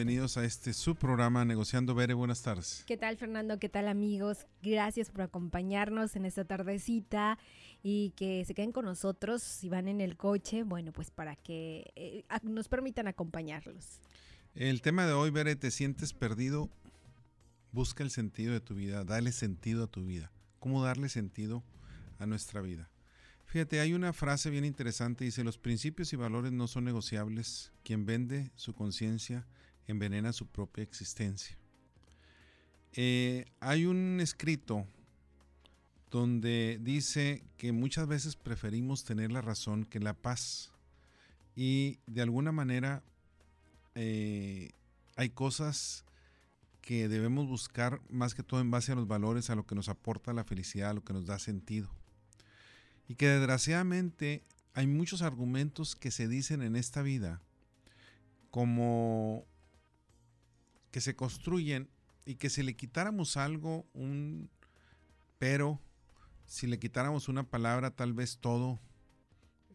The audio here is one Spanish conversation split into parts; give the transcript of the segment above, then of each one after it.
Bienvenidos a este su programa Negociando Bere. Buenas tardes. ¿Qué tal, Fernando? ¿Qué tal, amigos? Gracias por acompañarnos en esta tardecita y que se queden con nosotros si van en el coche. Bueno, pues para que eh, nos permitan acompañarlos. El tema de hoy, Bere, ¿te sientes perdido? Busca el sentido de tu vida, dale sentido a tu vida. ¿Cómo darle sentido a nuestra vida? Fíjate, hay una frase bien interesante, dice, los principios y valores no son negociables. Quien vende su conciencia envenena su propia existencia. Eh, hay un escrito donde dice que muchas veces preferimos tener la razón que la paz. Y de alguna manera eh, hay cosas que debemos buscar más que todo en base a los valores, a lo que nos aporta la felicidad, a lo que nos da sentido. Y que desgraciadamente hay muchos argumentos que se dicen en esta vida como que se construyen y que si le quitáramos algo, un pero, si le quitáramos una palabra, tal vez todo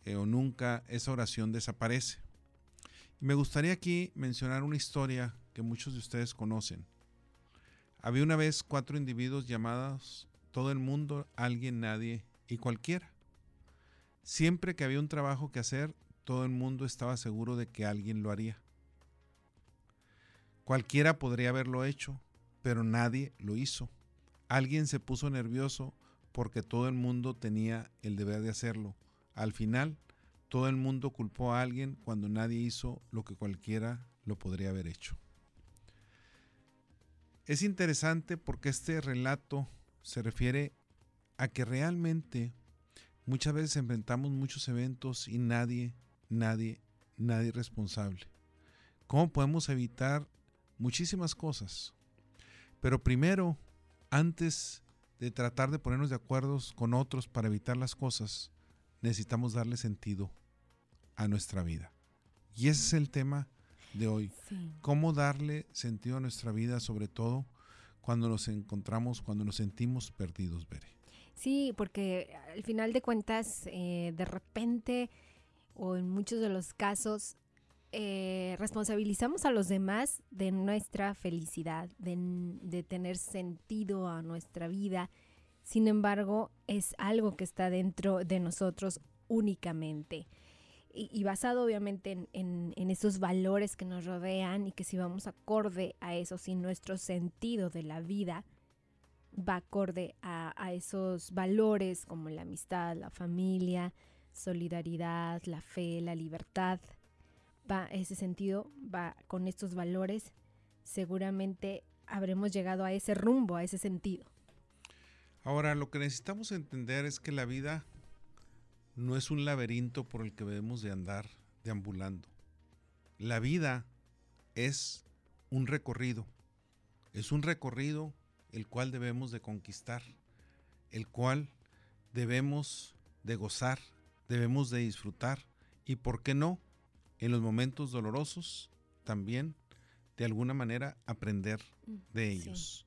eh, o nunca esa oración desaparece. me gustaría aquí mencionar una historia que muchos de ustedes conocen. Había una vez cuatro individuos llamados todo el mundo, alguien, nadie y cualquiera. Siempre que había un trabajo que hacer, todo el mundo estaba seguro de que alguien lo haría. Cualquiera podría haberlo hecho, pero nadie lo hizo. Alguien se puso nervioso porque todo el mundo tenía el deber de hacerlo. Al final, todo el mundo culpó a alguien cuando nadie hizo lo que cualquiera lo podría haber hecho. Es interesante porque este relato se refiere a que realmente muchas veces enfrentamos muchos eventos y nadie, nadie, nadie es responsable. ¿Cómo podemos evitar muchísimas cosas. Pero primero, antes de tratar de ponernos de acuerdo con otros para evitar las cosas, necesitamos darle sentido a nuestra vida. Y ese es el tema de hoy. ¿Cómo darle sentido a nuestra vida, sobre todo cuando nos encontramos, cuando nos sentimos perdidos, Bere? Sí, porque al final de cuentas, eh, de repente, o en muchos de los casos, eh, responsabilizamos a los demás de nuestra felicidad, de, tener sentido a nuestra vida. Sin embargo, es algo que está dentro de nosotros únicamente. Y, basado obviamente en, esos valores que nos rodean y que si vamos acorde a eso, si nuestro sentido de la vida va acorde a, a esos valores como la amistad, la familia, solidaridad, la fe, la libertad, va ese sentido, va con estos valores, seguramente habremos llegado a ese rumbo, a ese sentido. Ahora, lo que necesitamos entender es que la vida no es un laberinto por el que debemos de andar deambulando. La vida es un recorrido. Es un recorrido el cual debemos de conquistar, el cual debemos de gozar, debemos de disfrutar y, ¿por qué no?, en los momentos dolorosos también de alguna manera aprender mm, de ellos.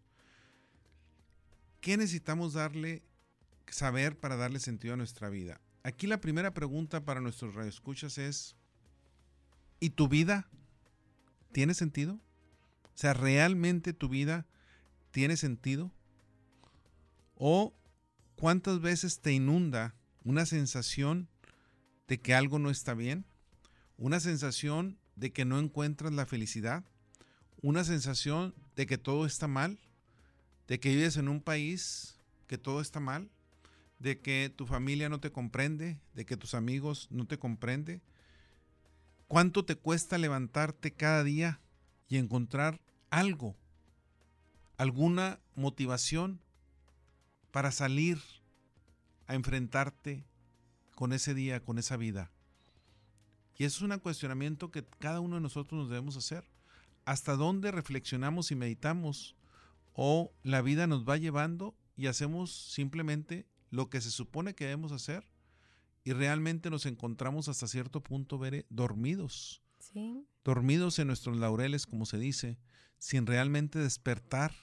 ¿Qué necesitamos darle, saber para darle sentido a nuestra vida? Aquí la primera pregunta para nuestros radioescuchas es, ¿y tu vida tiene sentido? O sea, ¿realmente tu vida tiene sentido? ¿O cuántas veces te inunda una sensación de que algo no está bien? Una sensación de que no encuentras la felicidad, una sensación de que todo está mal, de que vives en un país que todo está mal, de que tu familia no te comprende, de que tus amigos no te comprenden. ¿Cuánto te cuesta levantarte cada día y encontrar algo, alguna motivación para salir a enfrentarte con ese día, con esa vida? Y eso es un cuestionamiento que cada uno de nosotros nos debemos hacer. ¿Hasta dónde reflexionamos y meditamos? ¿O la vida nos va llevando y hacemos simplemente lo que se supone que debemos hacer? Y realmente nos encontramos hasta cierto punto, Veré, dormidos. Sí. Dormidos en nuestros laureles, como se dice, sin realmente despertar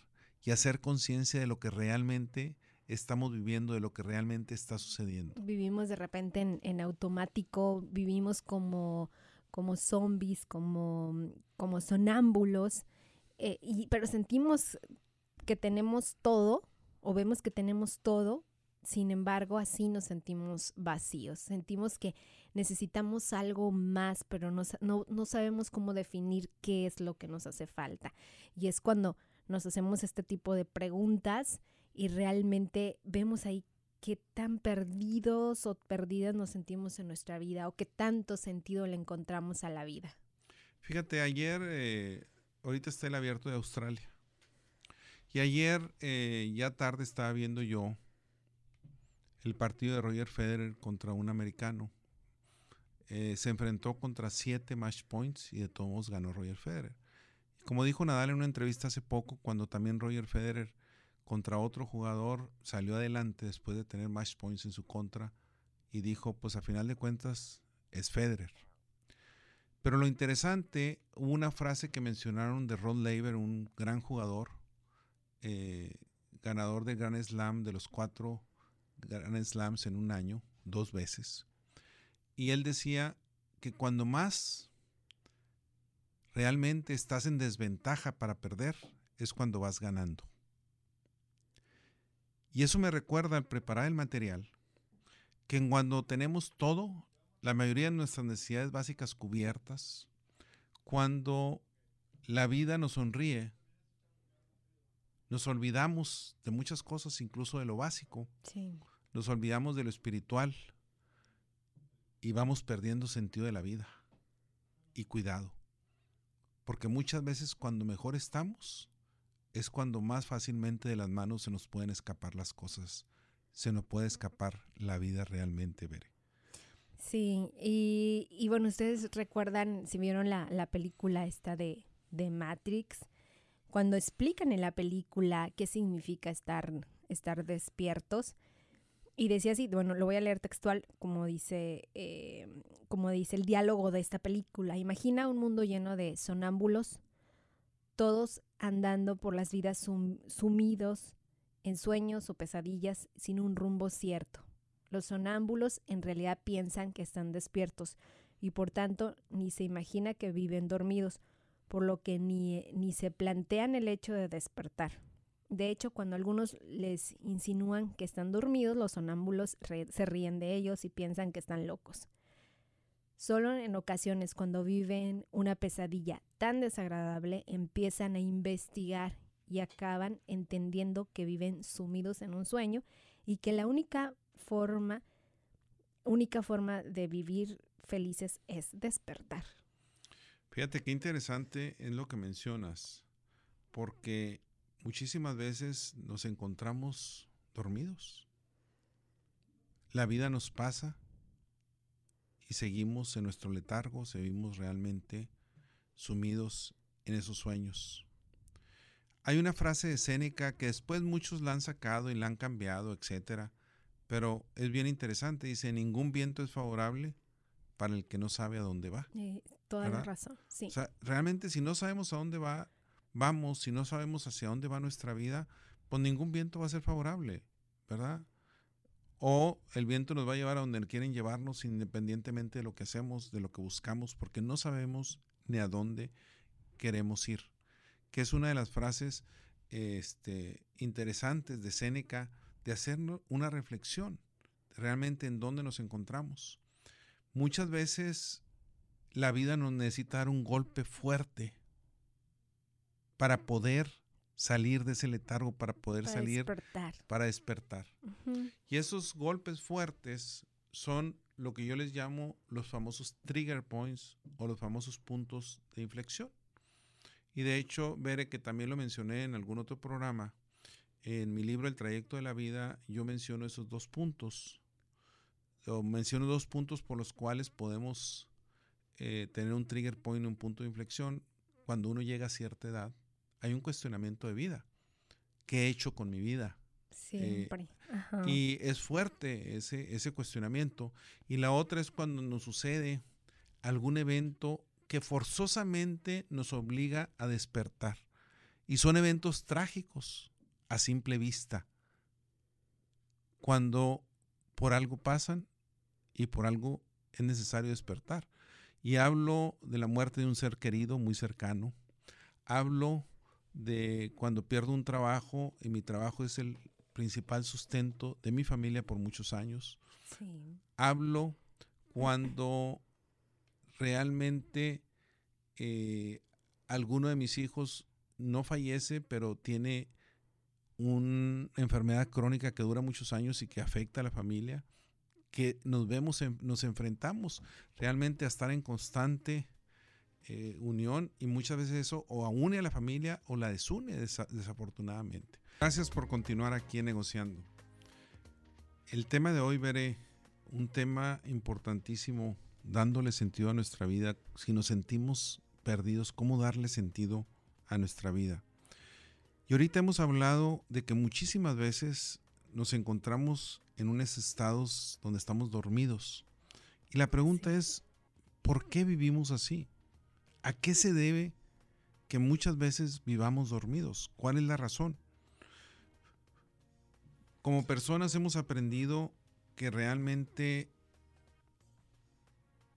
y hacer conciencia de lo que realmente estamos viviendo, de lo que realmente está sucediendo. Vivimos de repente en, automático, vivimos como como zombies, como, como sonámbulos, eh, y, pero sentimos que tenemos todo o vemos que tenemos todo, sin embargo así nos sentimos vacíos, sentimos que necesitamos algo más, pero no, no, no sabemos cómo definir qué es lo que nos hace falta. Y es cuando nos hacemos este tipo de preguntas y realmente vemos ahí qué tan perdidos o perdidas nos sentimos en nuestra vida o qué tanto sentido le encontramos a la vida. Fíjate, ayer, eh, ahorita está el abierto de Australia. Y ayer, eh, ya tarde, estaba viendo yo el partido de Roger Federer contra un americano. Eh, se enfrentó contra siete match points y de todos ganó Roger Federer. Como dijo Nadal en una entrevista hace poco, cuando también Roger Federer contra otro jugador salió adelante después de tener match points en su contra y dijo, pues a final de cuentas es Federer. Pero lo interesante, hubo una frase que mencionaron de Rod Laver, un gran jugador, eh, ganador de Grand Slam, de los cuatro Grand Slams en un año, dos veces. Y él decía que cuando más realmente estás en desventaja para perder es cuando vas ganando. Y eso me recuerda al preparar el material, que cuando tenemos todo, la mayoría de nuestras necesidades básicas cubiertas, cuando la vida nos sonríe, nos olvidamos de muchas cosas, incluso de lo básico. Nos olvidamos de lo espiritual y vamos perdiendo sentido de la vida. Y cuidado. Porque muchas veces cuando mejor estamos es cuando más fácilmente de las manos se nos pueden escapar las cosas. Se nos puede escapar la vida realmente, Bere. Sí, y, bueno, ustedes recuerdan, si vieron la, película esta de, de, Matrix, cuando explican en la película qué significa estar, estar despiertos, y decía así, bueno, lo voy a leer textual, como dice, eh, como dice el diálogo de esta película. Imagina un mundo lleno de sonámbulos, todos andando por las vidas sumidos en sueños o pesadillas sin un rumbo cierto. Los sonámbulos en realidad piensan que están despiertos y por tanto ni se imagina que viven dormidos, por lo que ni, ni se plantean el hecho de despertar. De hecho, cuando algunos les insinúan que están dormidos, los sonámbulos se ríen de ellos y piensan que están locos. Solo en ocasiones cuando viven una pesadilla tan desagradable empiezan a investigar y acaban entendiendo que viven sumidos en un sueño y que la única forma única forma de vivir felices es despertar. Fíjate qué interesante es lo que mencionas, porque muchísimas veces nos encontramos dormidos. La vida nos pasa y seguimos en nuestro letargo, seguimos realmente sumidos en esos sueños. Hay una frase de Séneca que después muchos la han sacado y la han cambiado, etcétera, pero es bien interesante. Dice: Ningún viento es favorable para el que no sabe a dónde va. Eh, toda la razón, sí. O sea, realmente, si no sabemos a dónde va, vamos, si no sabemos hacia dónde va nuestra vida, pues ningún viento va a ser favorable, ¿verdad? O el viento nos va a llevar a donde quieren llevarnos independientemente de lo que hacemos, de lo que buscamos, porque no sabemos ni a dónde queremos ir. Que es una de las frases este, interesantes de Séneca de hacer una reflexión realmente en dónde nos encontramos. Muchas veces la vida nos necesita dar un golpe fuerte para poder salir de ese letargo, para poder salir, para despertar. Y esos golpes fuertes son lo que yo les llamo los famosos trigger points o los famosos puntos de inflexión. Y de hecho, veré que también lo mencioné en algún otro programa, en mi libro El trayecto de la vida, yo menciono esos dos puntos. O menciono dos puntos por los cuales podemos eh, tener un trigger point, un punto de inflexión cuando uno llega a cierta edad hay un cuestionamiento de vida. ¿Qué he hecho con mi vida? Siempre. Eh, y es fuerte ese, ese cuestionamiento. Y la otra es cuando nos sucede algún evento que forzosamente nos obliga a despertar. Y son eventos trágicos a simple vista. Cuando por algo pasan y por algo es necesario despertar. Y hablo de la muerte de un ser querido muy cercano. Hablo de cuando pierdo un trabajo y mi trabajo es el principal sustento de mi familia por muchos años. Hablo cuando realmente eh, alguno de mis hijos no fallece, pero tiene una enfermedad crónica que dura muchos años y que afecta a la familia, que nos vemos, nos enfrentamos realmente a estar en constante eh, unión y muchas veces eso o une a la familia o la desune desafortunadamente. Gracias por continuar aquí negociando. El tema de hoy veré un tema importantísimo, dándole sentido a nuestra vida. Si nos sentimos perdidos, ¿cómo darle sentido a nuestra vida? Y ahorita hemos hablado de que muchísimas veces nos encontramos en unos estados donde estamos dormidos. Y la pregunta es, ¿por qué vivimos así? ¿A qué se debe que muchas veces vivamos dormidos? ¿Cuál es la razón? Como personas hemos aprendido que realmente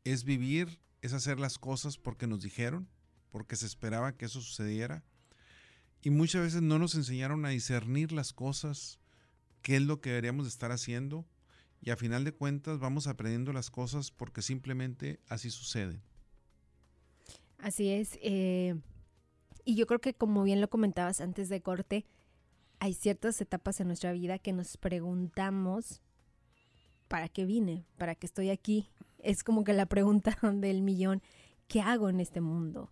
es vivir, es hacer las cosas porque nos dijeron, porque se esperaba que eso sucediera y muchas veces no nos enseñaron a discernir las cosas, qué es lo que deberíamos estar haciendo. Y a final de cuentas vamos aprendiendo las cosas porque simplemente así sucede. Así es. Eh, y yo creo que como bien lo comentabas antes de corte, hay ciertas etapas en nuestra vida que nos preguntamos, ¿para qué vine? ¿Para qué estoy aquí? Es como que la pregunta del millón, ¿qué hago en este mundo?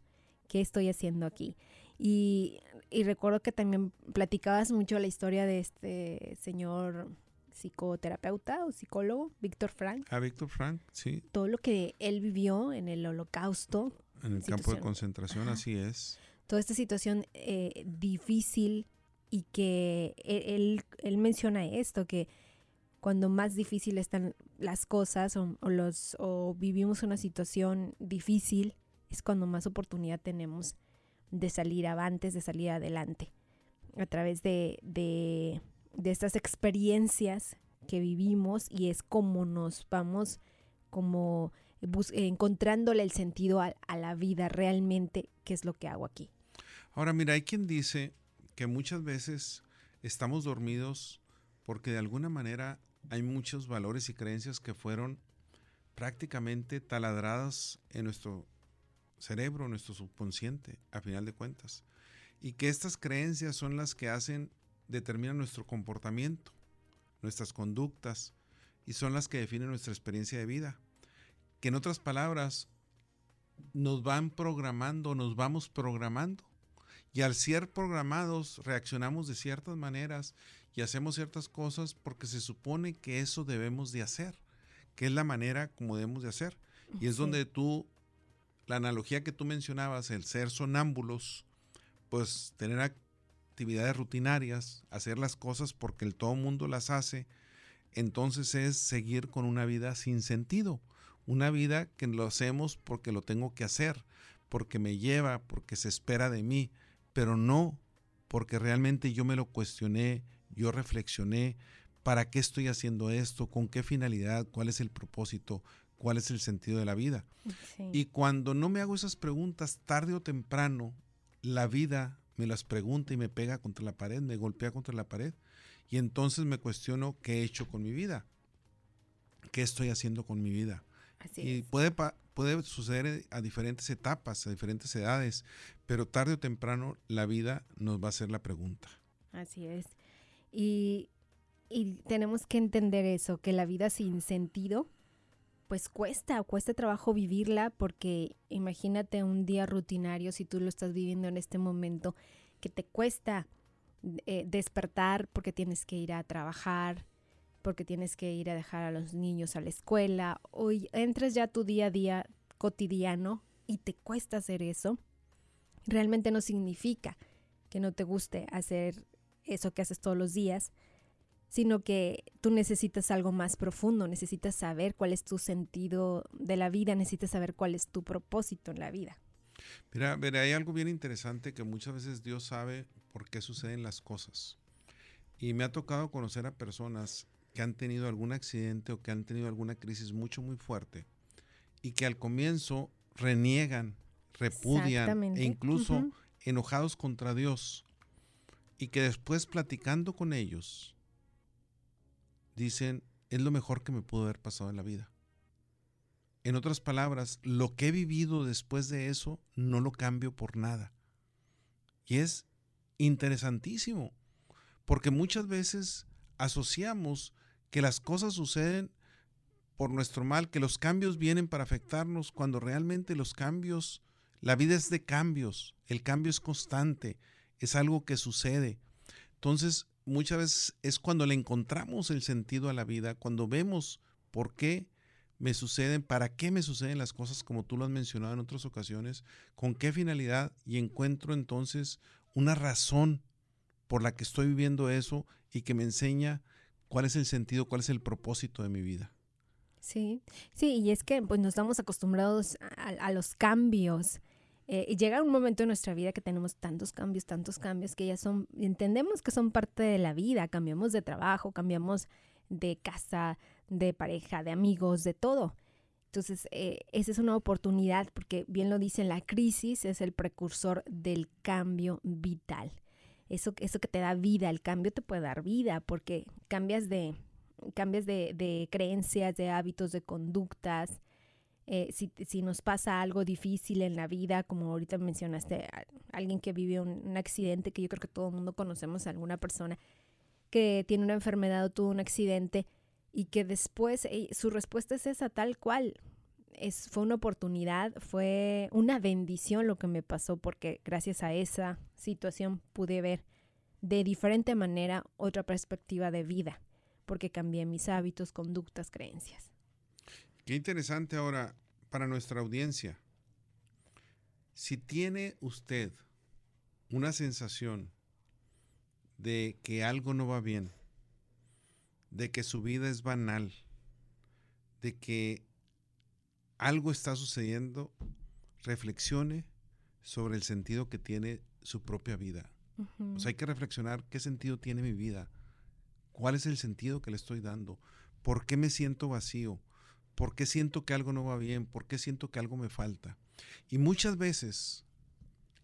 ¿Qué estoy haciendo aquí? Y, recuerdo que también platicabas mucho la historia de este señor psicoterapeuta o psicólogo, Víctor Frank. Ah, Víctor Frank, sí. Todo lo que él vivió en el holocausto. En el campo de concentración, así es. Toda esta situación eh, difícil y que e, él, él, menciona esto, que cuando más difícil están las cosas o, o, los, o vivimos una situación difícil, es cuando más oportunidad tenemos de salir avantes, de salir adelante, a través de, de, estas experiencias que vivimos y es como nos vamos como encontrándole el sentido a, la vida realmente, qué es lo que hago aquí. Ahora, mira, hay quien dice que muchas veces estamos dormidos porque de alguna manera hay muchos valores y creencias que fueron prácticamente taladradas en nuestro cerebro, nuestro subconsciente, a final de cuentas. Y que estas creencias son las que hacen, determinan nuestro comportamiento, nuestras conductas, y son las que definen nuestra experiencia de vida. Que en otras palabras, nos van programando, nos vamos programando. Y al ser programados, reaccionamos de ciertas maneras y hacemos ciertas cosas porque se supone que eso debemos de hacer, que es la manera como debemos de hacer. Y es donde tú la analogía que tú mencionabas, el ser sonámbulos, pues tener actividades rutinarias, hacer las cosas porque el todo mundo las hace, entonces es seguir con una vida sin sentido, una vida que lo hacemos porque lo tengo que hacer, porque me lleva, porque se espera de mí, pero no porque realmente yo me lo cuestioné, yo reflexioné, ¿para qué estoy haciendo esto? ¿Con qué finalidad? ¿Cuál es el propósito? cuál es el sentido de la vida. Y cuando no me hago esas preguntas, tarde o temprano, la vida me las pregunta y me pega contra la pared, me golpea contra la pared. Y entonces me cuestiono qué he hecho con mi vida, qué estoy haciendo con mi vida. Y puede, puede suceder a diferentes etapas, a diferentes edades, pero tarde o temprano la vida nos va a hacer la pregunta. Así es. Y, y tenemos que entender eso, que la vida sin sentido pues cuesta, cuesta trabajo vivirla porque imagínate un día rutinario si tú lo estás viviendo en este momento, que te cuesta eh, despertar porque tienes que ir a trabajar, porque tienes que ir a dejar a los niños a la escuela, o entres ya tu día a día cotidiano y te cuesta hacer eso, realmente no significa que no te guste hacer eso que haces todos los días, sino que tú necesitas algo más profundo, necesitas saber cuál es tu sentido de la vida, necesitas saber cuál es tu propósito en la vida. Mira, mira, hay algo bien interesante que muchas veces Dios sabe por qué suceden las cosas. Y me ha tocado conocer a personas que han tenido algún accidente o que han tenido alguna crisis mucho, muy fuerte y que al comienzo reniegan, repudian e incluso enojados contra Dios y que después platicando con ellos dicen, es lo mejor que me pudo haber pasado en la vida. En otras palabras, lo que he vivido después de eso no lo cambio por nada. Y es interesantísimo, porque muchas veces asociamos que las cosas suceden por nuestro mal, que los cambios vienen para afectarnos, cuando realmente los cambios, la vida es de cambios, el cambio es constante, es algo que sucede. Entonces, muchas veces es cuando le encontramos el sentido a la vida, cuando vemos por qué me suceden, para qué me suceden las cosas como tú lo has mencionado en otras ocasiones, con qué finalidad y encuentro entonces una razón por la que estoy viviendo eso y que me enseña cuál es el sentido, cuál es el propósito de mi vida. Sí, sí, y es que pues nos estamos acostumbrados a, los cambios. Eh, y llega un momento en nuestra vida que tenemos tantos cambios, tantos cambios que ya son, entendemos que son parte de la vida, cambiamos de trabajo, cambiamos de casa, de pareja, de amigos, de todo. Entonces, eh, esa es una oportunidad porque bien lo dicen, la crisis es el precursor del cambio vital. Eso, eso que te da vida, el cambio te puede dar vida porque cambias de, cambias de, creencias, de hábitos, de conductas. Eh, si, si, nos pasa algo difícil en la vida, como ahorita mencionaste, alguien que vivió un, accidente, que yo creo que todo el mundo conocemos alguna persona que tiene una enfermedad o tuvo un accidente, y que después su respuesta es esa tal cual. Es, fue una oportunidad, fue una bendición lo que me pasó porque gracias a esa situación pude ver de diferente manera otra perspectiva de vida, porque cambié mis hábitos, conductas, creencias. Qué interesante ahora para nuestra audiencia. Si tiene usted una sensación de que algo no va bien, de que su vida es banal, de que algo está sucediendo, reflexione sobre el sentido que tiene su propia vida. hay que reflexionar qué sentido tiene mi vida, cuál es el sentido que le estoy dando, por qué me siento vacío, por qué siento que algo no va bien, por qué siento que algo me falta. Y muchas veces,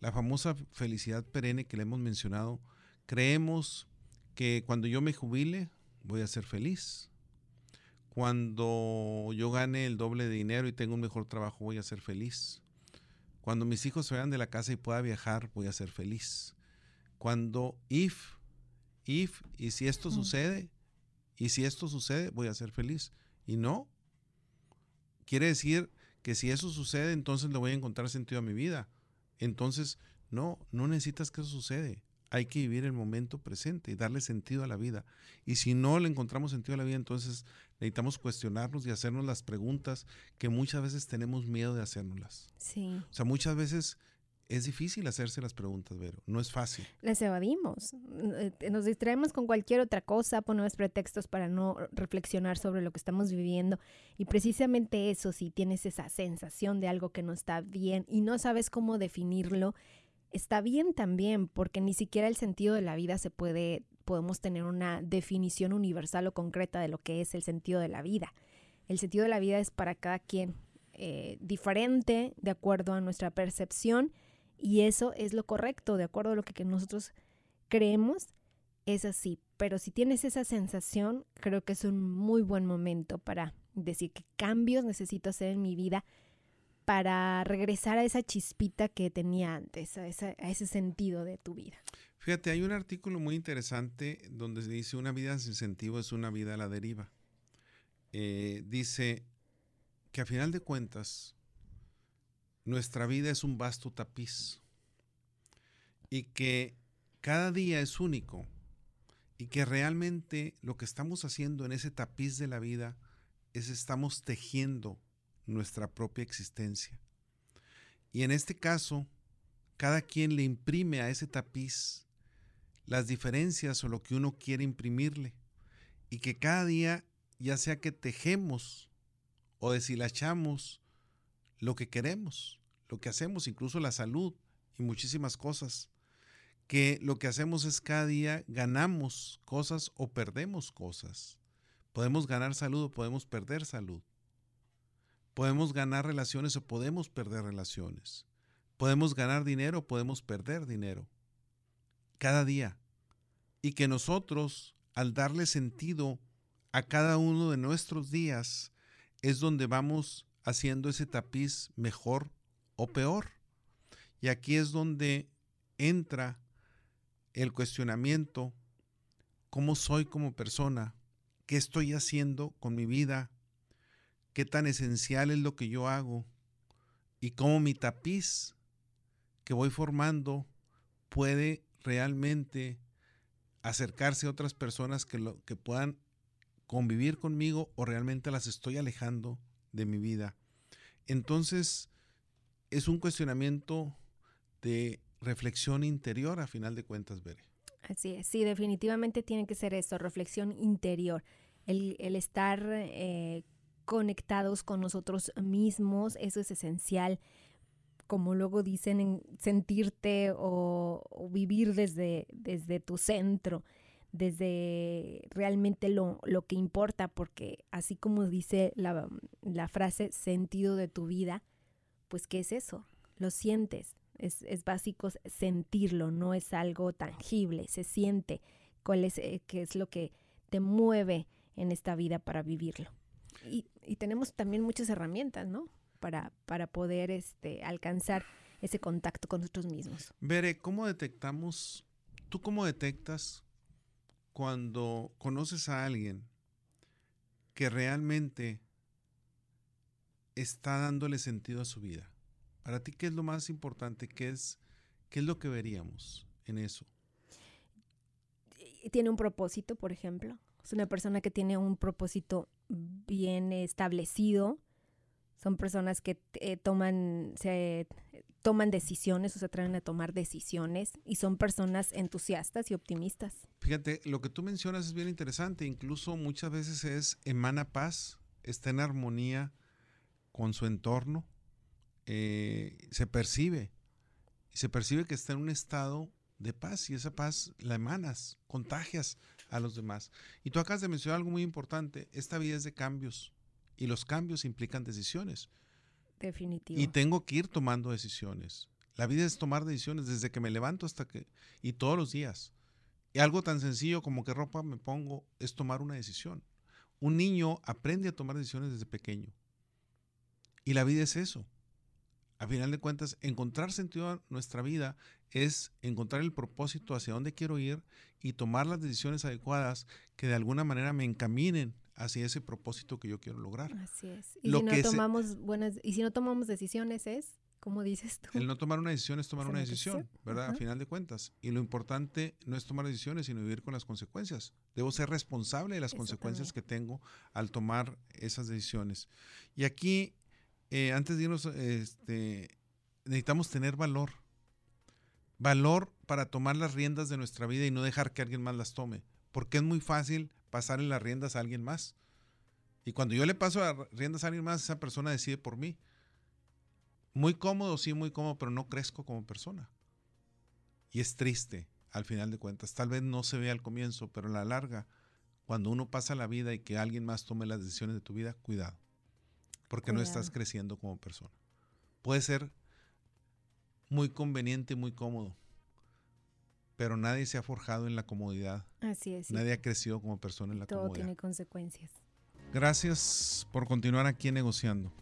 la famosa felicidad perenne que le hemos mencionado, creemos que cuando yo me jubile voy a ser feliz. Cuando yo gane el doble de dinero y tenga un mejor trabajo, voy a ser feliz. Cuando mis hijos se vayan de la casa y pueda viajar, voy a ser feliz. Cuando if, if, y si esto sucede, y si esto sucede, voy a ser feliz. Y no. Quiere decir que si eso sucede, entonces le voy a encontrar sentido a mi vida. Entonces, no, no necesitas que eso sucede hay que vivir el momento presente y darle sentido a la vida. Y si no le encontramos sentido a la vida, entonces necesitamos cuestionarnos y hacernos las preguntas que muchas veces tenemos miedo de hacernoslas. Sí. O sea, muchas veces es difícil hacerse las preguntas, Vero. No es fácil. Las evadimos. Eh, nos distraemos con cualquier otra cosa, ponemos pretextos para no reflexionar sobre lo que estamos viviendo. Y precisamente eso, si tienes esa sensación de algo que no está bien y no sabes cómo definirlo, está bien también, porque ni siquiera el sentido de la vida se puede, podemos tener una definición universal o concreta de lo que es el sentido de la vida. El sentido de la vida es para cada quien eh, diferente de acuerdo a nuestra percepción y eso es lo correcto, de acuerdo a lo que nosotros creemos, es así. Pero si tienes esa sensación, creo que es un muy buen momento para decir qué cambios necesito hacer en mi vida para regresar a esa chispita que tenía antes, a, ese sentido de tu vida. Fíjate, hay un artículo muy interesante donde se dice una vida sin sentido es una vida a la deriva. Eh, dice que a final de cuentas nuestra vida es un vasto tapiz y que cada día es único y que realmente lo que estamos haciendo en ese tapiz de la vida es estamos tejiendo nuestra propia existencia. Y en este caso, cada quien le imprime a ese tapiz las diferencias o lo que uno quiere imprimirle. Y que cada día, ya sea que tejemos o deshilachamos lo que queremos, lo que hacemos, incluso la salud y muchísimas cosas, que lo que hacemos es cada día ganamos cosas o perdemos cosas. Podemos ganar salud o podemos perder salud. Podemos ganar relaciones o podemos perder relaciones. Podemos ganar dinero o podemos perder dinero. Cada día. Y que nosotros, al darle sentido a cada uno de nuestros días, es donde vamos haciendo ese tapiz mejor o peor. Y aquí es donde entra el cuestionamiento, cómo soy como persona, qué estoy haciendo con mi vida, qué tan esencial es lo que yo hago y cómo mi tapiz que voy formando puede realmente acercarse a otras personas que, lo, que puedan convivir conmigo o realmente las estoy alejando de mi vida. Entonces, es un cuestionamiento de reflexión interior a final de cuentas, Bere. Así es, sí, definitivamente tiene que ser eso, reflexión interior, el, estar eh, conectados con nosotros mismos, eso es esencial, como luego dicen, en sentirte o, vivir desde, desde tu centro, desde realmente lo, lo, que importa, porque así como dice la, la frase sentido de tu vida, pues ¿qué es eso? Lo sientes, es, es básico sentirlo, no es algo tangible, se siente cuál es, eh, qué es lo que te mueve en esta vida para vivirlo. Y, y tenemos también muchas herramientas, ¿no? Para, para poder este, alcanzar ese contacto con nosotros mismos. Bere, ¿cómo detectamos, tú cómo detectas cuando conoces a alguien que realmente está dándole sentido a su vida? Para ti, ¿qué es lo más importante? ¿Qué es, qué es lo que veríamos en eso? Tiene un propósito, por ejemplo. Es una persona que tiene un propósito bien establecido. Son personas que eh, toman, se, toman decisiones o se atreven a tomar decisiones y son personas entusiastas y optimistas. Fíjate, lo que tú mencionas es bien interesante. Incluso muchas veces es emana paz, está en armonía con su entorno, eh, se percibe, se percibe que está en un estado de paz y esa paz la emanas, contagias a los demás. Y tú acabas de mencionar algo muy importante, esta vida es de cambios y los cambios implican decisiones. Definitivo. Y tengo que ir tomando decisiones. La vida es tomar decisiones desde que me levanto hasta que... y todos los días. Y algo tan sencillo como qué ropa me pongo es tomar una decisión. Un niño aprende a tomar decisiones desde pequeño. Y la vida es eso a final de cuentas, encontrar sentido a nuestra vida es encontrar el propósito hacia dónde quiero ir y tomar las decisiones adecuadas que de alguna manera me encaminen hacia ese propósito que yo quiero lograr. Así es. Y, si, no tomamos buenas, y si no tomamos decisiones es, como dices tú. El no tomar una decisión es tomar una decisión, ¿verdad? A final de cuentas. Y lo importante no es tomar decisiones, sino vivir con las consecuencias. Debo ser responsable de las consecuencias que tengo al tomar esas decisiones. Y aquí eh, antes de irnos, este, necesitamos tener valor. Valor para tomar las riendas de nuestra vida y no dejar que alguien más las tome. Porque es muy fácil pasarle las riendas a alguien más. Y cuando yo le paso las riendas a alguien más, esa persona decide por mí. Muy cómodo, sí, muy cómodo, pero no crezco como persona. Y es triste, al final de cuentas. Tal vez no se vea al comienzo, pero a la larga, cuando uno pasa la vida y que alguien más tome las decisiones de tu vida, cuidado porque no estás creciendo como persona. Puede ser muy conveniente, muy cómodo, pero nadie se ha forjado en la comodidad. Así es. Nadie ha crecido como persona en la comodidad. Todo tiene consecuencias. Gracias por continuar aquí negociando.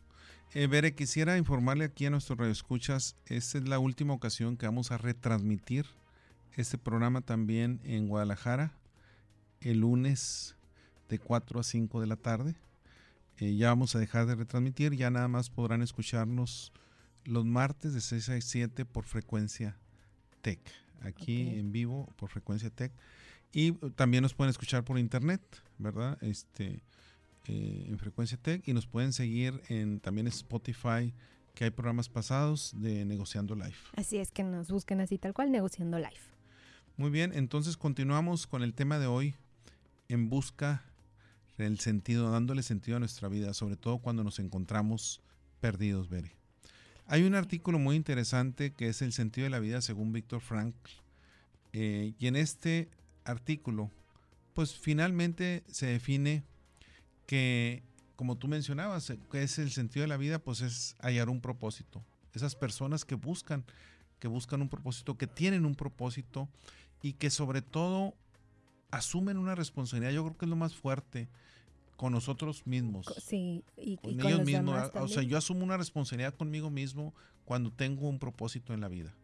Eh, Bere, quisiera informarle aquí a nuestros radioescuchas, esta es la última ocasión que vamos a retransmitir este programa también en Guadalajara, el lunes de 4 a 5 de la tarde. Eh, ya vamos a dejar de retransmitir, ya nada más podrán escucharnos los martes de 6 a 7 por frecuencia TEC, aquí en vivo por frecuencia TEC. Y también nos pueden escuchar por internet, ¿verdad? Este, eh, en frecuencia TEC y nos pueden seguir en también Spotify, que hay programas pasados de Negociando Live. Así es que nos busquen así tal cual, Negociando Live. Muy bien, entonces continuamos con el tema de hoy, en busca el sentido, dándole sentido a nuestra vida, sobre todo cuando nos encontramos perdidos, Bere. Hay un artículo muy interesante que es El sentido de la vida según Víctor Frank. Eh, y en este artículo, pues finalmente se define que como tú mencionabas, que es el sentido de la vida, pues es hallar un propósito. Esas personas que buscan, que buscan un propósito, que tienen un propósito y que sobre todo asumen una responsabilidad, yo creo que es lo más fuerte con nosotros mismos. Sí, y, con ellos mismos. o sea, yo asumo una responsabilidad conmigo mismo cuando tengo un propósito en la vida.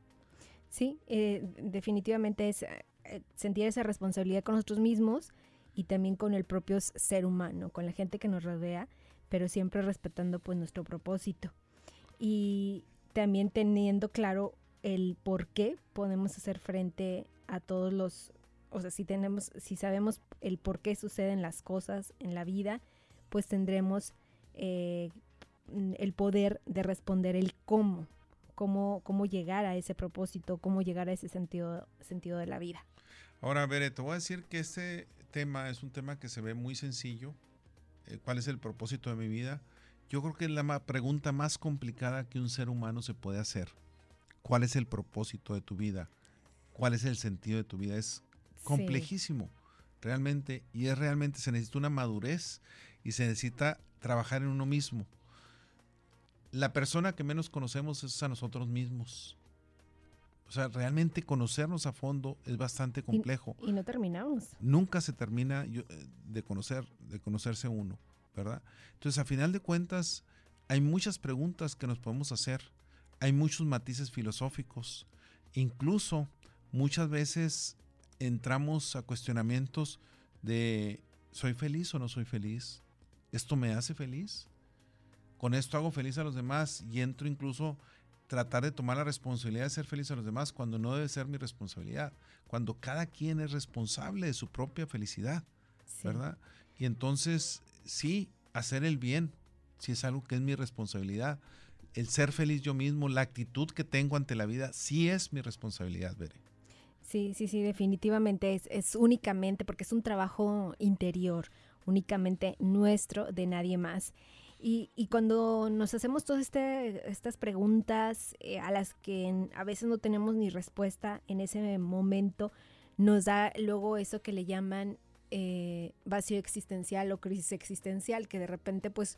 Sí, eh, definitivamente es eh, sentir esa responsabilidad con nosotros mismos y también con el propio ser humano, con la gente que nos rodea, pero siempre respetando pues nuestro propósito. Y también teniendo claro el por qué podemos hacer frente a todos los, o sea, si tenemos, si sabemos el por qué suceden las cosas en la vida, pues tendremos eh, el poder de responder el cómo, cómo, cómo llegar a ese propósito, cómo llegar a ese sentido, sentido de la vida. Ahora, Bere, te voy a decir que este tema es un tema que se ve muy sencillo. Eh, ¿Cuál es el propósito de mi vida? Yo creo que es la pregunta más complicada que un ser humano se puede hacer. ¿Cuál es el propósito de tu vida? ¿Cuál es el sentido de tu vida? Es complejísimo, realmente, y es realmente, se necesita una madurez y se necesita trabajar en uno mismo. La persona que menos conocemos es a nosotros mismos. O sea, realmente conocernos a fondo es bastante complejo. Y, no terminamos. Nunca se termina eh, de conocer, de conocerse uno, ¿verdad? Entonces, a final de cuentas, hay muchas preguntas que nos podemos hacer. Hay muchos matices filosóficos. Incluso muchas veces entramos a cuestionamientos de ¿soy feliz o no soy feliz? ¿Esto me hace feliz? ¿Con esto hago feliz a los demás? Y entro incluso tratar de tomar la responsabilidad de ser feliz a los demás cuando no debe ser mi responsabilidad, cuando cada quien es responsable de su propia felicidad, ¿verdad? Y entonces, sí, hacer el bien, si es algo que es mi responsabilidad, el ser feliz yo mismo, la actitud que tengo ante la vida, sí es mi responsabilidad, Bere. Sí, sí, sí, definitivamente es, es únicamente, porque es un trabajo interior, únicamente nuestro, de nadie más. Y, y cuando nos hacemos todas este, estas preguntas eh, a las que a veces no tenemos ni respuesta en ese momento, nos da luego eso que le llaman eh, vacío existencial o crisis existencial, que de repente pues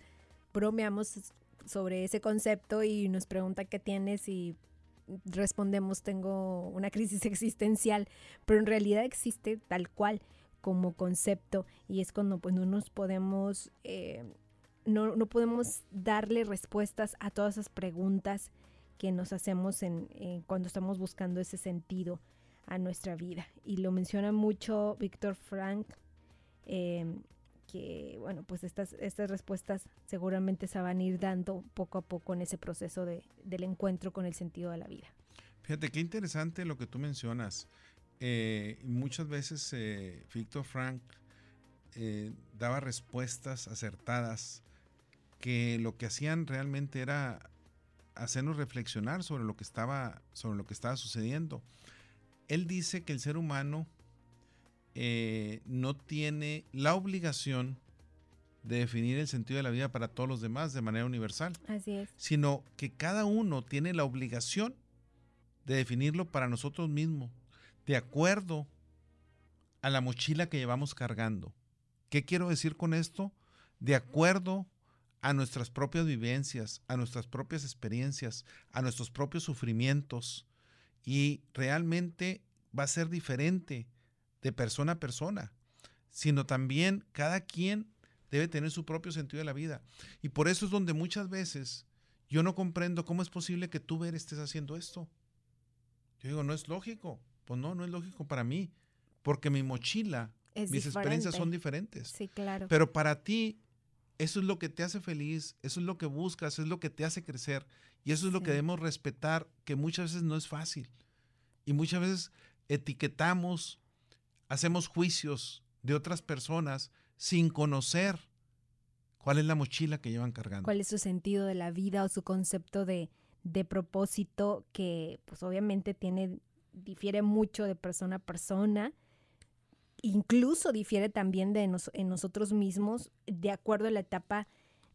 bromeamos sobre ese concepto y nos pregunta qué tienes y respondemos tengo una crisis existencial, pero en realidad existe tal cual como concepto y es cuando pues no nos podemos eh, no, no, podemos darle respuestas a todas esas preguntas que nos hacemos en, cuando estamos buscando ese sentido a nuestra vida. Y lo menciona mucho Víctor Frank, em, que bueno, pues estas, estas respuestas seguramente se van a ir dando poco a poco en ese proceso de, del encuentro con el sentido de la vida. Fíjate, qué interesante lo que tú mencionas. Eh, muchas veces eh, Víctor Frank eh, daba respuestas acertadas que lo que hacían realmente era hacernos reflexionar sobre lo que estaba, sobre lo que estaba sucediendo. Él dice que el ser humano eh, no tiene la obligación de definir el sentido de la vida para todos los demás de manera universal. Así es. Sino que cada uno tiene la obligación de definirlo para nosotros mismos, de acuerdo a la mochila que llevamos cargando. ¿Qué quiero decir con esto? De acuerdo a nuestras propias vivencias, a nuestras propias experiencias, a nuestros propios sufrimientos. Y realmente va a ser diferente de persona a persona, sino también cada quien debe tener su propio sentido de la vida. Y por eso es donde muchas veces yo no comprendo cómo es posible que tú, Ver, estés haciendo esto. Yo digo, no es lógico. Pues no, no es lógico para mí, porque mi mochila, mis experiencias son diferentes. Sí, claro. Pero para ti eso es lo que te hace feliz, eso es lo que buscas, es lo que te hace crecer y eso es lo que debemos respetar, que muchas veces no es fácil. Y muchas veces etiquetamos, hacemos juicios de otras personas sin conocer cuál es la mochila que llevan cargando. ¿Cuál es su sentido de la vida o su concepto de, de propósito que pues obviamente tiene, difiere mucho de persona a persona? incluso difiere también de en nosotros mismos de acuerdo a la etapa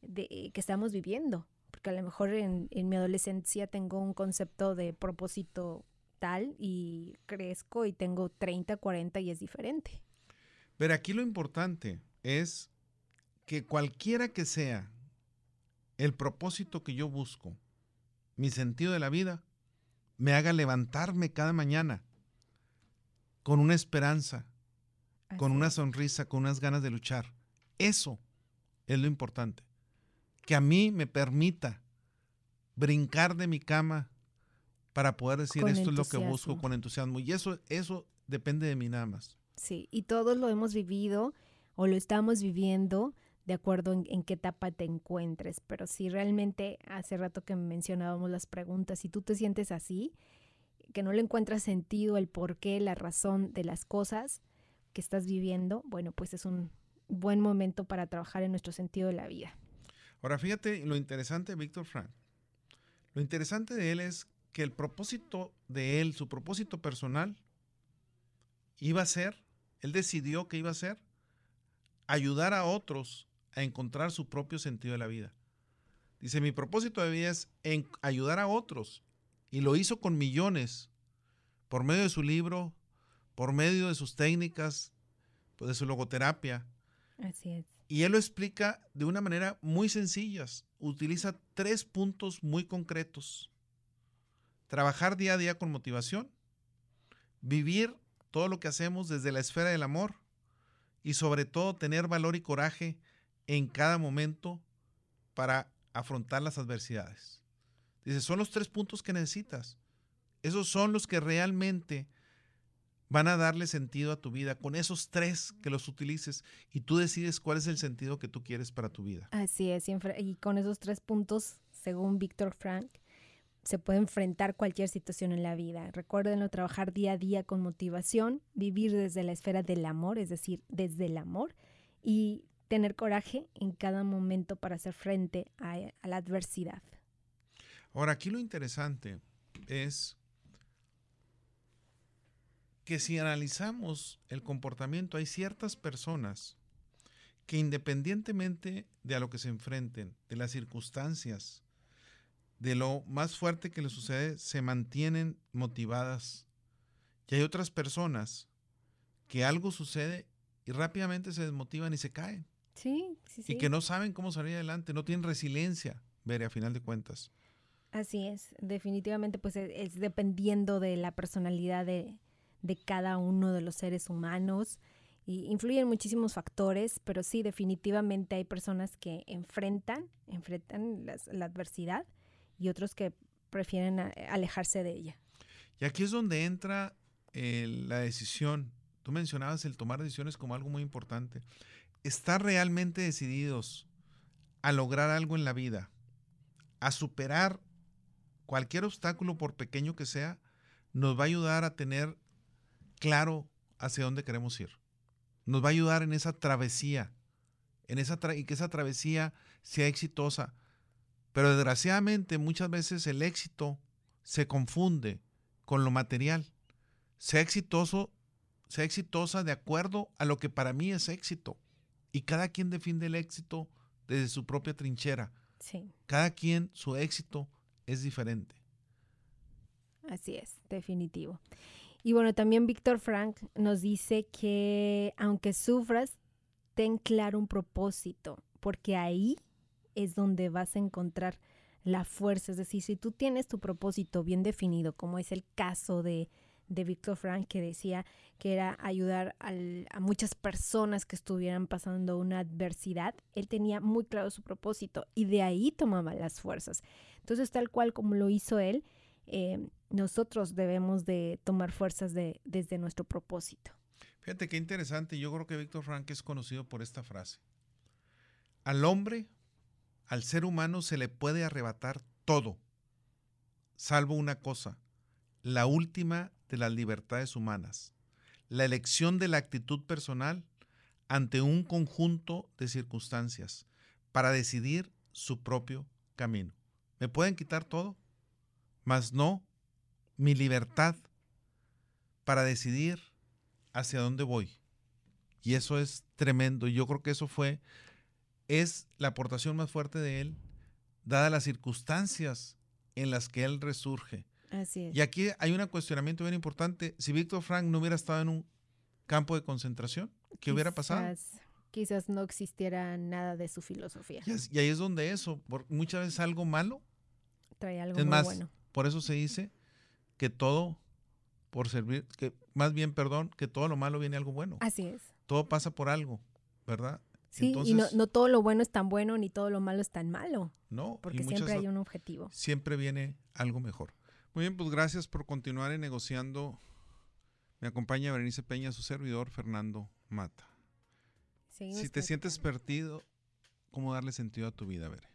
de, que estamos viviendo. Porque a lo mejor en, mi adolescencia tengo un concepto de propósito tal y crezco y tengo 30, 40 y es diferente. Pero aquí lo importante es que cualquiera que sea el propósito que yo busco, mi sentido de la vida, me haga levantarme cada mañana con una esperanza, con una sonrisa, con unas ganas de luchar. Eso es lo importante. Que a mí me permita brincar de mi cama para poder decir esto es lo que busco con entusiasmo. Y eso, eso depende de mí nada más. Sí, y todos lo hemos vivido o lo estamos viviendo de acuerdo en, qué etapa te encuentres. Pero si realmente hace rato que mencionábamos las preguntas, si tú te sientes así, que no le encuentras sentido, el porqué, la razón de las cosas que estás viviendo, bueno, pues es un buen momento para trabajar en nuestro sentido de la vida. Ahora, fíjate lo interesante de Víctor Frank. Lo interesante de él es que el propósito de él, su propósito personal, iba a ser, él decidió que iba a ser ayudar a otros a encontrar su propio sentido de la vida. Dice, mi propósito de vida es en ayudar a otros. Y lo hizo con millones, por medio de su libro, por medio de sus técnicas, pues, de su logoterapia. Así es. Y él lo explica de una manera muy sencilla. Utiliza tres puntos muy concretos. Trabajar día a día con motivación, vivir todo lo que hacemos desde la esfera del amor y sobre todo tener valor y coraje en cada momento para afrontar las adversidades. Dice, son los tres puntos que necesitas. Esos son los que realmente van a darle sentido a tu vida. Con esos tres que los utilices y tú decides cuál es el sentido que tú quieres para tu vida. Así es, y con esos tres puntos, según Víctor Frank, se puede enfrentar cualquier situación en la vida. Recuérdenlo, trabajar día a día con motivación, vivir desde la esfera del amor, es decir, desde el amor, y tener coraje en cada momento para hacer frente a, la adversidad. Ahora, aquí lo interesante es que si analizamos el comportamiento, hay ciertas personas que independientemente de a lo que se enfrenten, de las circunstancias, de lo más fuerte que les sucede, se mantienen motivadas. Y hay otras personas que algo sucede y rápidamente se desmotivan y se caen. Sí, sí, sí. Y que no saben cómo salir adelante, no tienen resiliencia, Veré, a final de cuentas. Así es, definitivamente pues es, dependiendo de la personalidad de, cada uno de los seres humanos y influyen muchísimos factores, pero sí, definitivamente hay personas que enfrentan, enfrentan la adversidad y otros que prefieren alejarse de ella. Y aquí es donde entra la decisión. Tú mencionabas el tomar decisiones como algo muy importante estar realmente decididos a lograr algo en la vida, a superar cualquier obstáculo, por pequeño que sea, nos va a ayudar a tener claro hacia dónde queremos ir. Nos va a ayudar en esa travesía, en esa y que esa travesía sea exitosa. Pero desgraciadamente muchas veces el éxito se confunde con lo material. Sea exitoso, sea exitosa de acuerdo a lo que para mí es éxito. Y cada quien defiende el éxito desde su propia trinchera. Sí. Cada quien, su éxito es diferente. Así es, definitivo. Y bueno, también Víctor Frank nos dice que aunque sufras, ten claro un propósito, porque ahí es donde vas a encontrar la fuerza. Es decir, si tú tienes tu propósito bien definido, como es el caso de de Víctor Frank que decía que era ayudar a muchas personas que estuvieran pasando una adversidad, él tenía muy claro su propósito y de ahí tomaba las fuerzas. Entonces, tal cual como lo hizo él, eh, nosotros debemos de tomar fuerzas de, desde nuestro propósito. Fíjate qué interesante, yo creo que Víctor Frank es conocido por esta frase. Al hombre, al ser humano se le puede arrebatar todo, salvo una cosa, la última de las libertades humanas, la elección de la actitud personal ante un conjunto de circunstancias para decidir su propio camino. ¿Me pueden quitar todo? Mas no mi libertad para decidir hacia dónde voy. Y eso es tremendo. Yo creo que eso fue, es la aportación más fuerte de él, dadas las circunstancias en las que él resurge y aquí hay un cuestionamiento bien importante. Si Víctor Frank no hubiera estado en un campo de concentración, ¿qué hubiera pasado? quizás no existiera nada de su filosofía. Y, ahí es donde eso, muchas veces algo malo trae algo es muy más, bueno. Por eso se dice que todo por servir, que más bien, perdón, que todo lo malo viene algo bueno. Así es. Todo pasa por algo, ¿verdad? Sí, y no, no, todo lo bueno es tan bueno ni todo lo malo es tan malo. No, porque siempre hay un objetivo. Siempre viene algo mejor. Muy bien, pues gracias por continuar en negociando. Me acompaña Berenice Peña, su servidor, Fernando Mata. si te sientes perdido, ¿cómo darle sentido a tu vida, Bere?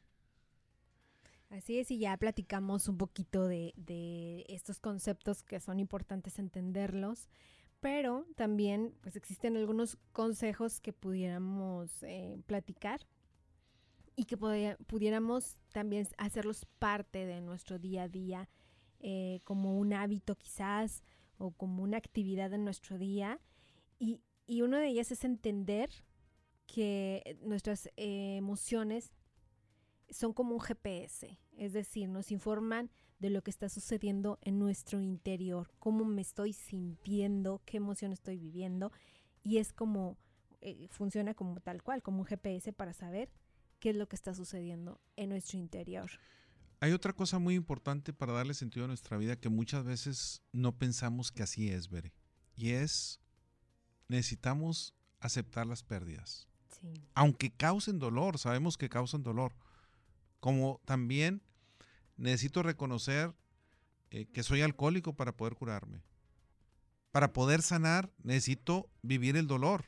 Así es, y ya platicamos un poquito de, estos conceptos que son importantes entenderlos, pero también pues existen algunos consejos que pudiéramos eh, platicar y que pudiéramos también hacerlos parte de nuestro día a día, eh, como un hábito quizás o como una actividad en nuestro día. Y, y uno de ellas es entender que nuestras eh, emociones son como un GPS, es decir, nos informan de lo que está sucediendo en nuestro interior, cómo me estoy sintiendo, qué emoción estoy viviendo, y es como, eh, funciona como tal cual, como un GPS para saber qué es lo que está sucediendo en nuestro interior. Hay otra cosa muy importante para darle sentido a nuestra vida que muchas veces no pensamos que así es, Bere, y es necesitamos aceptar las pérdidas. Aunque causen dolor, sabemos que causan dolor como también necesito reconocer eh, que soy alcohólico para poder curarme. Para poder sanar necesito vivir el dolor.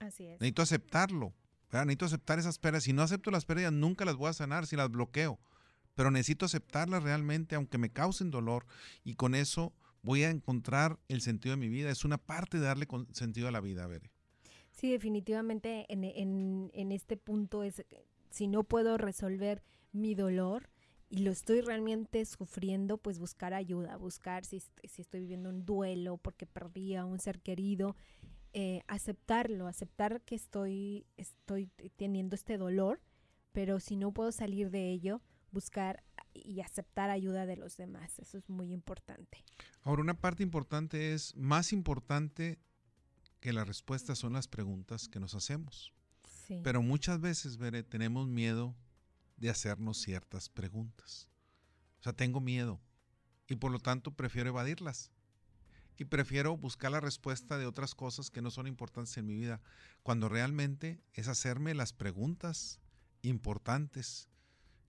Así es. Necesito aceptarlo. Necesito aceptar esas pérdidas. Si no acepto las pérdidas, nunca las voy a sanar si las bloqueo. Pero necesito aceptarlas realmente, aunque me causen dolor. Y con eso voy a encontrar el sentido de mi vida. Es una parte de darle sentido a la vida, ver. Sí, definitivamente en, en este punto es, si no puedo resolver mi dolor y lo estoy realmente sufriendo, pues buscar ayuda, buscar si, si estoy viviendo un duelo porque perdí a un ser querido, eh, aceptarlo, aceptar que estoy, estoy teniendo este dolor, pero si no puedo salir de ello, buscar y aceptar ayuda de los demás. Eso es muy importante. Ahora, una parte importante es, más importante que las respuestas son las preguntas que nos hacemos. Pero muchas veces, Bere, tenemos miedo de hacernos ciertas preguntas. O sea, tengo miedo y por lo tanto prefiero evadirlas. Y prefiero buscar la respuesta de otras cosas que no son importantes en mi vida, cuando realmente es hacerme las preguntas importantes,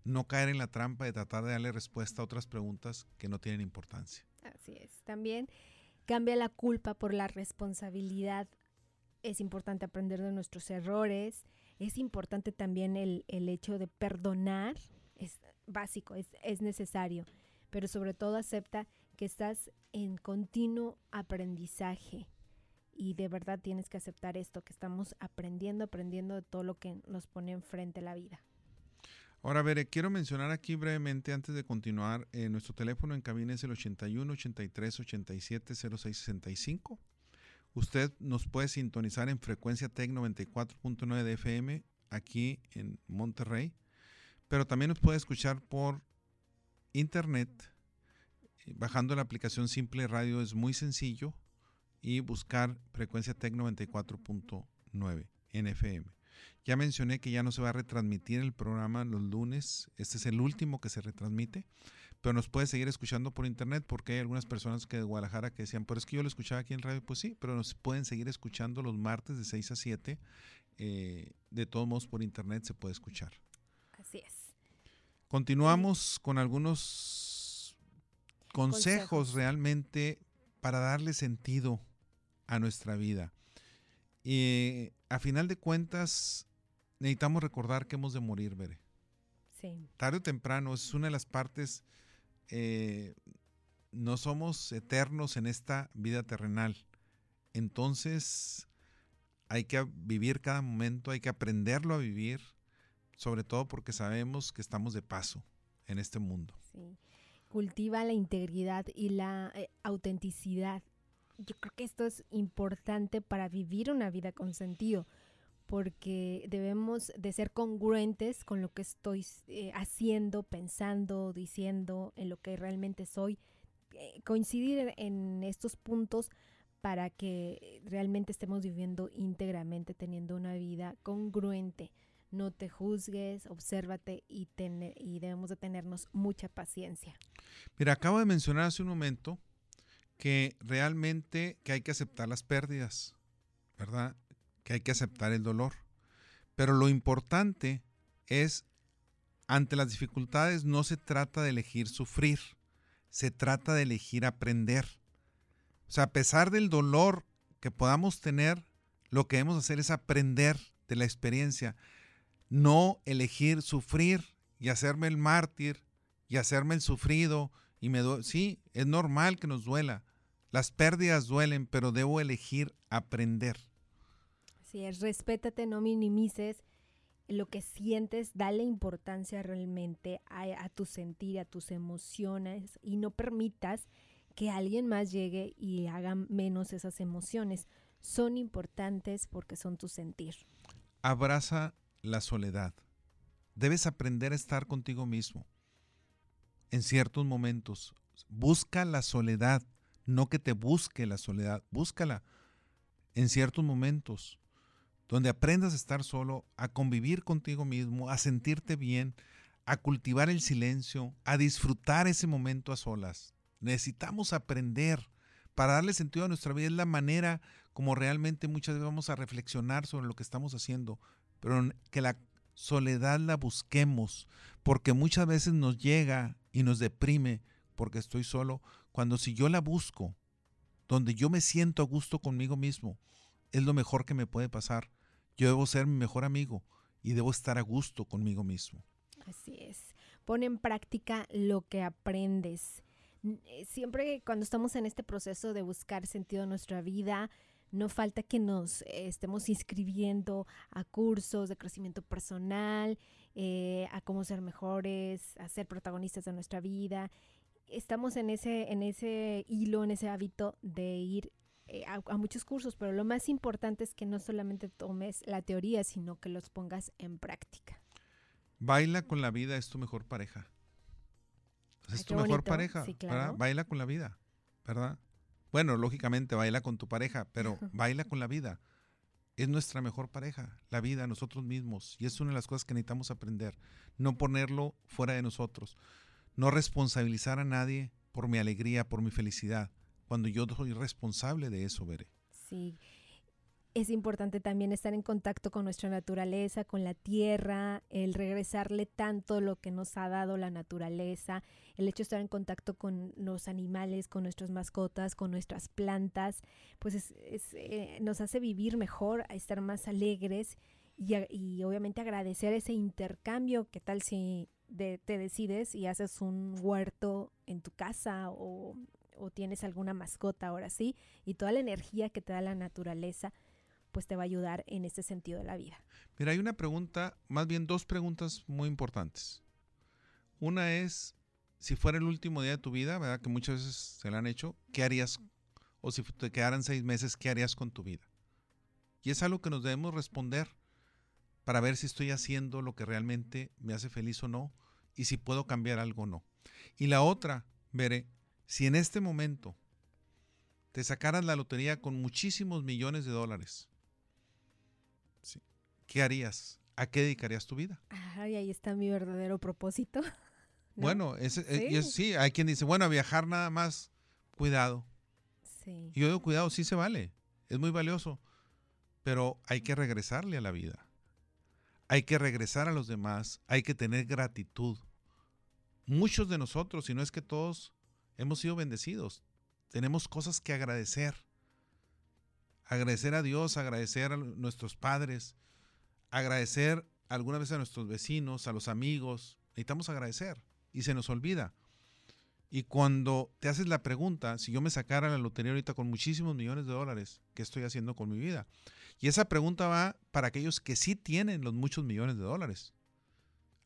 no caer en la trampa de tratar de darle respuesta a otras preguntas que no tienen importancia. Así es. También cambia la culpa por la responsabilidad. Es importante aprender de nuestros errores es importante también el, hecho de perdonar, es básico, es, es necesario, pero sobre todo acepta que estás en continuo aprendizaje y de verdad tienes que aceptar esto, que estamos aprendiendo, aprendiendo de todo lo que nos pone enfrente la vida. Ahora, Bere, quiero mencionar aquí brevemente antes de continuar, eh, nuestro teléfono en cabina es el 81 83 87 06 65. Usted nos puede sintonizar en frecuencia TEC 94.9 de FM aquí en Monterrey, pero también nos puede escuchar por internet. Eh, bajando la aplicación Simple Radio es muy sencillo y buscar frecuencia TEC 94.9 en FM. Ya mencioné que ya no se va a retransmitir el programa los lunes. Este es el último que se retransmite pero nos puede seguir escuchando por internet porque hay algunas personas que de Guadalajara que decían, pero es que yo lo escuchaba aquí en radio, pues sí, pero nos pueden seguir escuchando los martes de 6 a 7, eh, de todos modos por internet se puede escuchar. Así es. Continuamos con algunos consejos, realmente para darle sentido a nuestra vida. Y a final de cuentas, necesitamos recordar que hemos de morir, Bere. Sí. Tarde o temprano, es una de las partes eh, no somos eternos en esta vida terrenal. Entonces hay que vivir cada momento, hay que aprenderlo a vivir, sobre todo porque sabemos que estamos de paso en este mundo. Cultiva la integridad y la eh, autenticidad. Yo creo que esto es importante para vivir una vida con sentido porque debemos de ser congruentes con lo que estoy eh, haciendo, pensando, diciendo, en lo que realmente soy. Eh, coincidir en estos puntos para que realmente estemos viviendo íntegramente, teniendo una vida congruente. No te juzgues, obsérvate y, y debemos de tenernos mucha paciencia. Mira, acabo de mencionar hace un momento que realmente que hay que aceptar las pérdidas, ¿verdad? Que hay que aceptar el dolor. Pero lo importante es, ante las dificultades no se trata de elegir sufrir, se trata de elegir aprender. O sea, a pesar del dolor que podamos tener, lo que debemos hacer es aprender de la experiencia, no elegir sufrir y hacerme el mártir y hacerme el sufrido y me sí, es normal que nos duela. Las pérdidas duelen, pero debo elegir aprender. Así es, respétate, no minimices lo que sientes, dale importancia realmente a, a tu sentir, a tus emociones y no permitas que alguien más llegue y haga menos esas emociones. Son importantes porque son tu sentir. Abraza la soledad. Debes aprender a estar contigo mismo en ciertos momentos. Busca la soledad, no que te busque la soledad, búscala en ciertos momentos donde aprendas a estar solo, a convivir contigo mismo, a sentirte bien, a cultivar el silencio, a disfrutar ese momento a solas. Necesitamos aprender para darle sentido a nuestra vida. Es la manera como realmente muchas veces vamos a reflexionar sobre lo que estamos haciendo, pero que la soledad la busquemos, porque muchas veces nos llega y nos deprime porque estoy solo, cuando si yo la busco, donde yo me siento a gusto conmigo mismo, es lo mejor que me puede pasar. Yo debo ser mi mejor amigo y debo estar a gusto conmigo mismo. Así es. Pon en práctica lo que aprendes. Eh, siempre cuando estamos en este proceso de buscar sentido en nuestra vida, no falta que nos eh, estemos inscribiendo a cursos de crecimiento personal, eh, a cómo ser mejores, a ser protagonistas de nuestra vida. Estamos en ese, en ese hilo, en ese hábito de ir eh, a, muchos cursos, pero lo más importante es que no solamente tomes la teoría, sino que los pongas en práctica. Baila con la vida es tu mejor pareja. es tu mejor pareja, Baila con la vida, ¿verdad? Bueno, lógicamente baila con tu pareja, pero baila con la vida. Es nuestra mejor pareja, la vida, nosotros mismos. Y es una de las cosas que necesitamos aprender. No ponerlo fuera de nosotros. No responsabilizar a nadie por mi alegría, por mi felicidad cuando yo soy responsable de eso, veré. Sí. Es importante también estar en contacto con nuestra naturaleza, con la tierra, el regresarle tanto lo que nos ha dado la naturaleza, el hecho de estar en contacto con los animales, con nuestras mascotas, con nuestras plantas, pues es, eh, nos hace vivir mejor, estar más alegres y, obviamente agradecer ese intercambio. ¿Qué tal si te decides y haces un huerto en tu casa o tienes alguna mascota ahora sí, y toda la energía que te da la naturaleza, pues te va a ayudar en ese sentido de la vida. Mira, hay una pregunta, más bien dos preguntas muy importantes. Una es, si fuera el último día de tu vida, ¿verdad? Que muchas veces se la han hecho, ¿qué harías? O si te quedaran seis meses, ¿qué harías con tu vida? Y es algo que nos debemos responder para ver si estoy haciendo lo que realmente me hace feliz o no, y si puedo cambiar algo o no. Y la otra, veré, si en este momento te sacaras la lotería con muchísimos millones de dólares, ¿qué harías? ¿A qué dedicarías tu vida? Ay, ahí está mi verdadero propósito. Bueno, eh, ¿Sí? hay quien dice, bueno, a viajar nada más, cuidado. Sí. Y yo digo, cuidado, sí se vale, es muy valioso, pero hay que regresarle a la vida. Hay que regresar a los demás, hay que tener gratitud. Muchos de nosotros, si no es que todos, hemos sido bendecidos. Tenemos cosas que agradecer. Agradecer a Dios, agradecer a nuestros padres, agradecer alguna vez a nuestros vecinos, a los amigos. Necesitamos agradecer y se nos olvida. Y cuando te haces la pregunta, si yo me sacara la lotería ahorita con muchísimos millones de dólares, ¿qué estoy haciendo con mi vida? Y esa pregunta va para aquellos que sí tienen los muchos millones de dólares.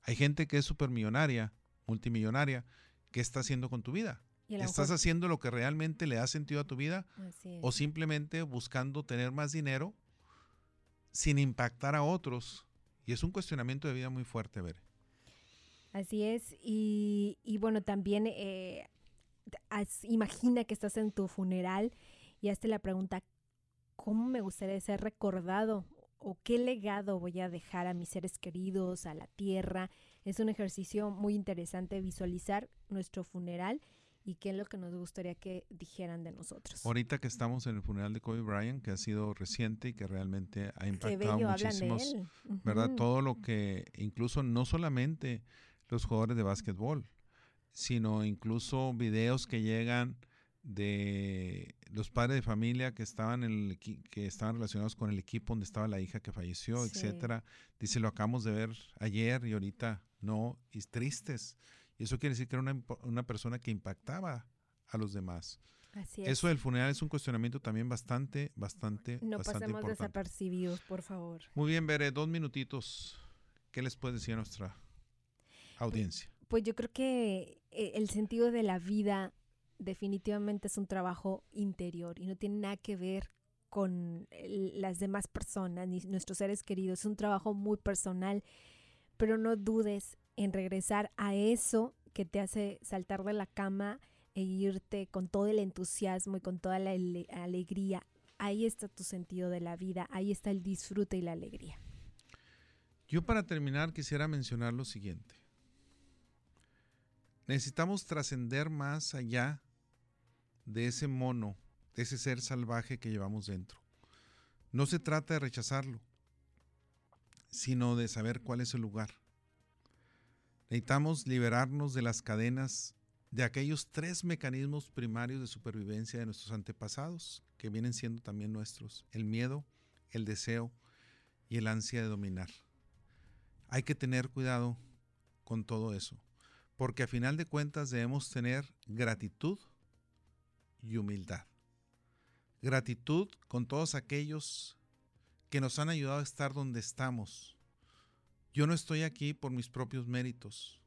Hay gente que es supermillonaria, multimillonaria, ¿qué está haciendo con tu vida? ¿Estás haciendo lo que realmente le da sentido a tu vida? O simplemente buscando tener más dinero sin impactar a otros. Y es un cuestionamiento de vida muy fuerte, ver. Así es. Y, bueno, también eh, imagina que estás en tu funeral y hazte la pregunta, ¿cómo me gustaría ser recordado? ¿O qué legado voy a dejar a mis seres queridos, a la tierra? Es un ejercicio muy interesante visualizar nuestro funeral y qué es lo que nos gustaría que dijeran de nosotros. Ahorita que estamos en el funeral de Kobe Bryant, que ha sido reciente y que realmente ha impactado muchísimos, ¿verdad? Todo lo que, incluso no solamente los jugadores de básquetbol, sino incluso videos que llegan de los padres de familia que estaban en el que estaban relacionados con el equipo donde estaba la hija que falleció, etcétera. Dice, lo acabamos de ver ayer y ahorita no, y tristes. Y eso quiere decir que era una, una persona que impactaba a los demás. Así es. Eso del funeral es un cuestionamiento también bastante, bastante, no bastante pasemos desapercibidos, por favor. Muy bien, Bere, dos minutitos. ¿Qué les puede decir a nuestra audiencia? Pues yo creo que eh, el sentido de la vida definitivamente es un trabajo interior y no tiene nada que ver con las demás personas ni nuestros seres queridos. Es un trabajo muy personal, pero no dudes en regresar a eso que te hace saltar de la cama e irte con todo el entusiasmo y con toda la alegría. Ahí está tu sentido de la vida, ahí está el disfrute y la alegría. Yo para terminar quisiera mencionar lo siguiente. Necesitamos trascender más allá de ese mono, de ese ser salvaje que llevamos dentro. No se trata de rechazarlo, sino de saber cuál es el lugar. Necesitamos liberarnos de las cadenas de aquellos tres mecanismos primarios de supervivencia de nuestros antepasados, que vienen siendo también nuestros, el miedo, el deseo y el ansia de dominar. Hay que tener cuidado con todo eso, porque a final de cuentas debemos tener gratitud y humildad. Gratitud con todos aquellos que nos han ayudado a estar donde estamos, yo no estoy aquí por mis propios méritos.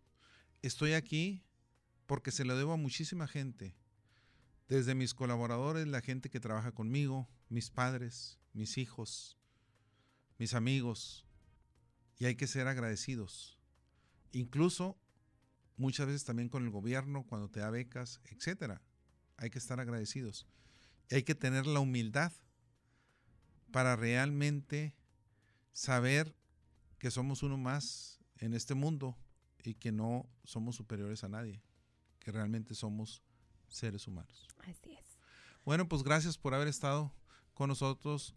Estoy aquí porque se lo debo a muchísima gente. Desde mis colaboradores, la gente que trabaja conmigo, mis padres, mis hijos, mis amigos. Y hay que ser agradecidos. Incluso muchas veces también con el gobierno cuando te da becas, etcétera. Hay que estar agradecidos. Y hay que tener la humildad para realmente saber que somos uno más en este mundo y que no somos superiores a nadie, que realmente somos seres humanos. Así es. Bueno, pues gracias por haber estado con nosotros.